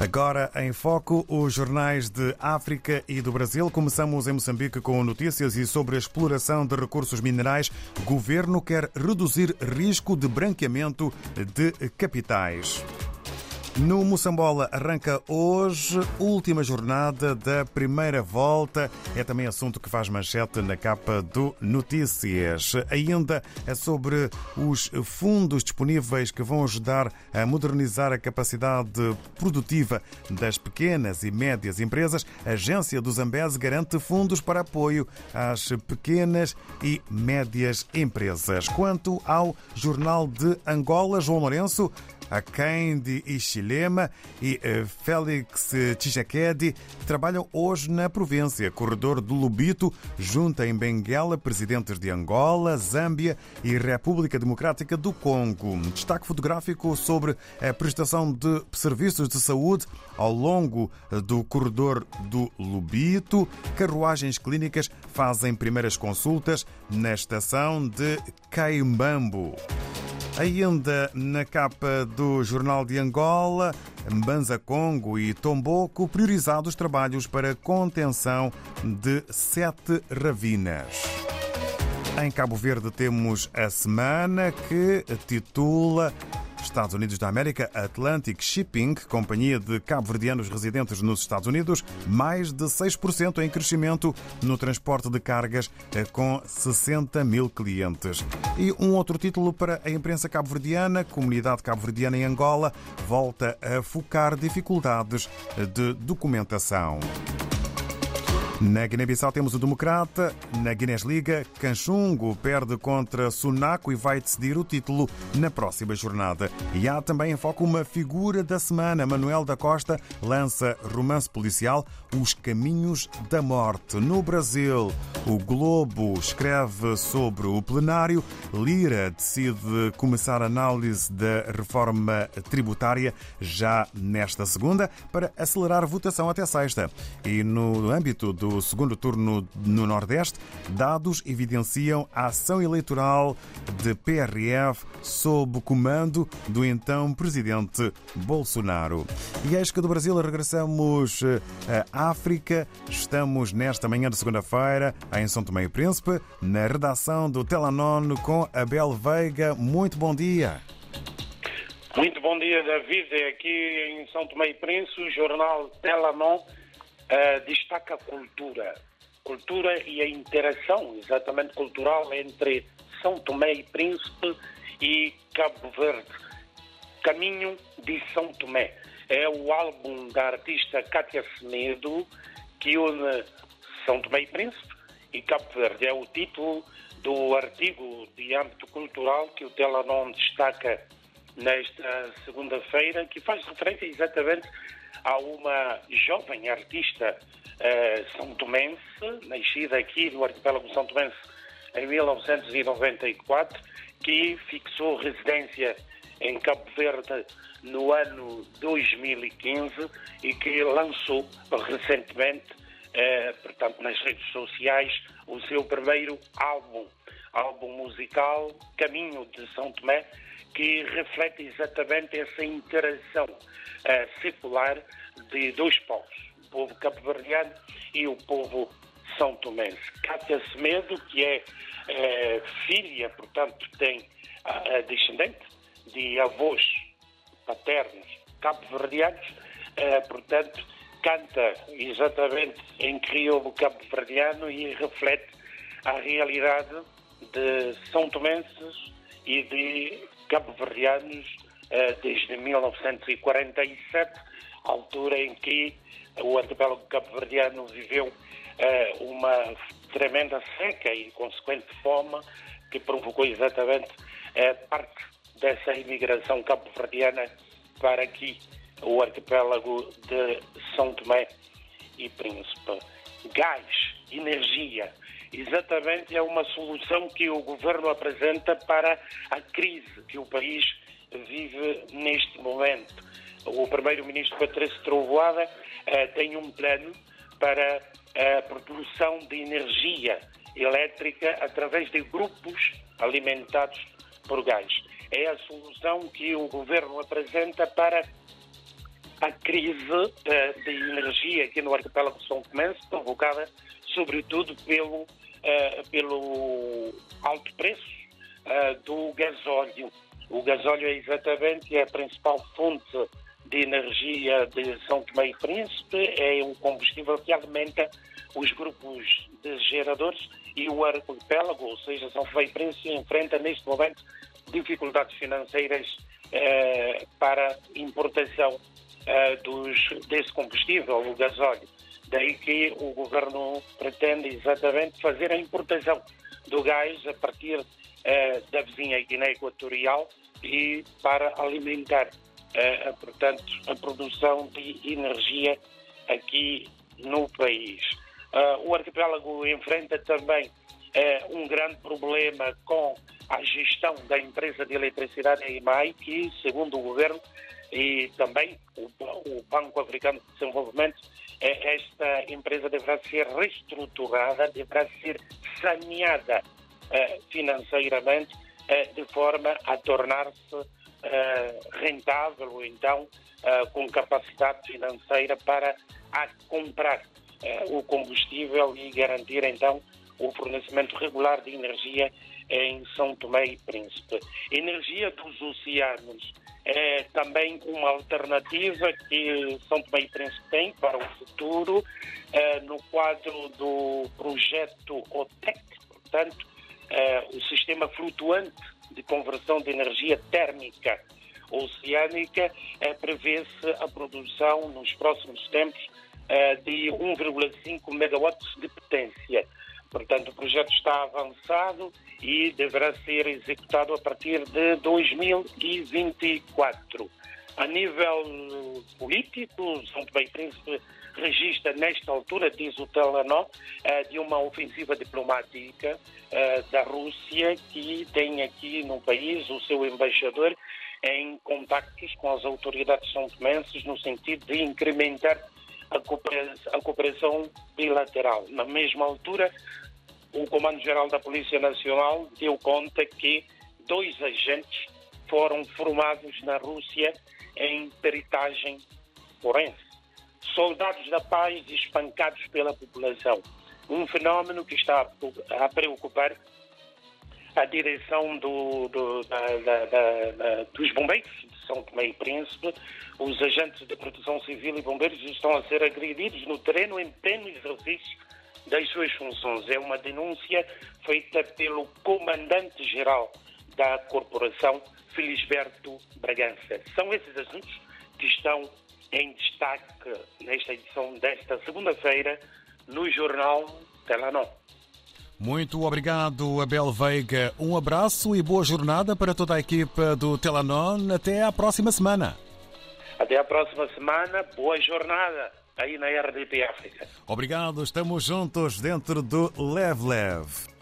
Agora em foco os jornais de África e do Brasil. Começamos em Moçambique com notícias e sobre a exploração de recursos minerais. Governo quer reduzir risco de branqueamento de capitais. No Moçambola arranca hoje última jornada da primeira volta. É também assunto que faz manchete na capa do Notícias. Ainda é sobre os fundos disponíveis que vão ajudar a modernizar a capacidade produtiva das pequenas e médias empresas. A agência do Zambese garante fundos para apoio às pequenas e médias empresas. Quanto ao Jornal de Angola, João Lourenço, a Kendi E eh, Félix Tshisekedi trabalham hoje na província. Corredor do Lubito junta em Benguela presidentes de Angola, Zâmbia e República Democrática do Congo. Destaque fotográfico sobre a prestação de serviços de saúde ao longo do corredor do Lubito. Carruagens clínicas fazem primeiras consultas na estação de Caimbambo. Ainda na capa do Jornal de Angola, Mbanza Congo e Tomboco priorizados trabalhos para contenção de sete ravinas. Em Cabo Verde temos a semana que titula Estados Unidos da América, Atlantic Shipping, companhia de cabo-verdianos residentes nos Estados Unidos, mais de 6% em crescimento no transporte de cargas eh, com 60 mil clientes. E um outro título para a imprensa cabo-verdiana, Comunidade Cabo-Verdiana em Angola, volta a focar dificuldades de documentação. Na Guiné-Bissau temos o Democrata. Na Guinness-Liga, Canchungo perde contra Sunaco e vai decidir o título na próxima jornada. E há também em foco uma figura da semana. Manuel da Costa lança romance policial Os Caminhos da Morte. No Brasil, o Globo escreve sobre o plenário. Lira decide começar a análise da reforma tributária já nesta segunda para acelerar votação até sexta. E no âmbito do do segundo turno no Nordeste, dados evidenciam a ação eleitoral de PRF sob comando do então presidente Bolsonaro. E eis que do Brasil regressamos à África. Estamos nesta manhã de segunda-feira em São Tomé e Príncipe, na redação do Telanon com Abel Veiga. Muito bom dia. Muito bom dia, David. Aqui em São Tomé e Príncipe, o jornal Telanon uh, destaca a cultura. Cultura e a interação, exatamente cultural, entre São Tomé e Príncipe e Cabo Verde. Caminho de São Tomé. É o álbum da artista Cátia Semedo que une São Tomé e Príncipe e Cabo Verde. É o título do artigo de âmbito cultural que o Telanon destaca nesta segunda-feira, que faz referência exatamente a uma jovem artista uh, são tomense, nascida aqui no arquipélago são tomense em 1994, que fixou residência em Cabo Verde no ano 2015 e que lançou recentemente, eh, portanto, nas redes sociais, o seu primeiro álbum, álbum musical Caminho de São Tomé, que reflete exatamente essa interação uh, secular de dois povos, o povo cabo-verdiano e o povo são tomense. Cátia Semedo, que é uh, filha, portanto, tem descendente de avós paternos cabo-verdianos, portanto, canta exatamente em crioulo cabo-verdiano e reflete a realidade de são tomenses e de cabo-verdianos eh, desde 1947, altura em que o arquipélago cabo-verdiano viveu eh, uma tremenda seca e consequente fome que provocou exatamente eh, parte dessa imigração cabo-verdiana para aqui, o arquipélago de São Tomé e Príncipe. Gás, energia, exatamente é uma solução que o governo apresenta para a crise que o país vive neste momento. O primeiro-ministro Patrício Trovoada eh, tem um plano para a produção de energia elétrica através de grupos alimentados por gás. É a solução que o governo apresenta para a crise uh, de energia aqui no arquipélago São Tomé, provocada sobretudo pelo, uh, pelo alto preço uh, do gasóleo. O gasóleo é exatamente a principal fonte de energia de São Tomé e Príncipe, é um combustível que alimenta os grupos de geradores e o arquipélago, ou seja, São Tomé e Príncipe enfrenta neste momento dificuldades financeiras eh, para importação eh, dos, desse combustível, o gasóleo. Daí que o governo pretende exatamente fazer a importação do gás a partir eh, da vizinha Guiné Equatorial e para alimentar, eh, portanto, a produção de energia aqui no país. Uh, o arquipélago enfrenta também uh, um grande problema com a gestão da empresa de eletricidade EIMAI, que, segundo o governo e também o, o Banco Africano de Desenvolvimento, eh, esta empresa deverá ser reestruturada, deverá ser saneada financeiramente, de forma a tornar-se rentável ou então com capacidade financeira para comprar eh, o combustível e garantir então o fornecimento regular de energia em São Tomé e Príncipe. Energia dos oceanos é também uma alternativa que São Tomé e Príncipe tem para o futuro é, no quadro do projeto OTEC, portanto, é, o sistema flutuante de conversão de energia térmica oceânica, é, prevê-se a produção nos próximos tempos eh, de 1,5 megawatts de potência. Portanto, o projeto está avançado e deverá ser executado a partir de 2024. A nível político, São Tomé Príncipe registra nesta altura, diz o Telenor, eh, de uma ofensiva diplomática eh, da Rússia que tem aqui no país o seu embaixador em contactos com as autoridades são tomenses no sentido de incrementar a cooperação, bilateral. Na mesma altura, o Comando-Geral da Polícia Nacional deu conta que dois agentes foram formados na Rússia em peritagem forense. Soldados da paz espancados pela população. Um fenómeno que está a preocupar a direção do, do, da, da, da, dos bombeiros São Tomé e Príncipe, os agentes de proteção civil e bombeiros estão a ser agredidos no terreno em pleno exercício das suas funções. É uma denúncia feita pelo comandante-geral da corporação, Felisberto Bragança. São esses assuntos que estão em destaque nesta edição desta segunda-feira no jornal Telanó. Muito obrigado, Abel Veiga. Um abraço e boa jornada para toda a equipa do Telanon. Até à próxima semana. Até à próxima semana. Boa jornada aí na RDP África. Obrigado. Estamos juntos dentro do Lev Lev.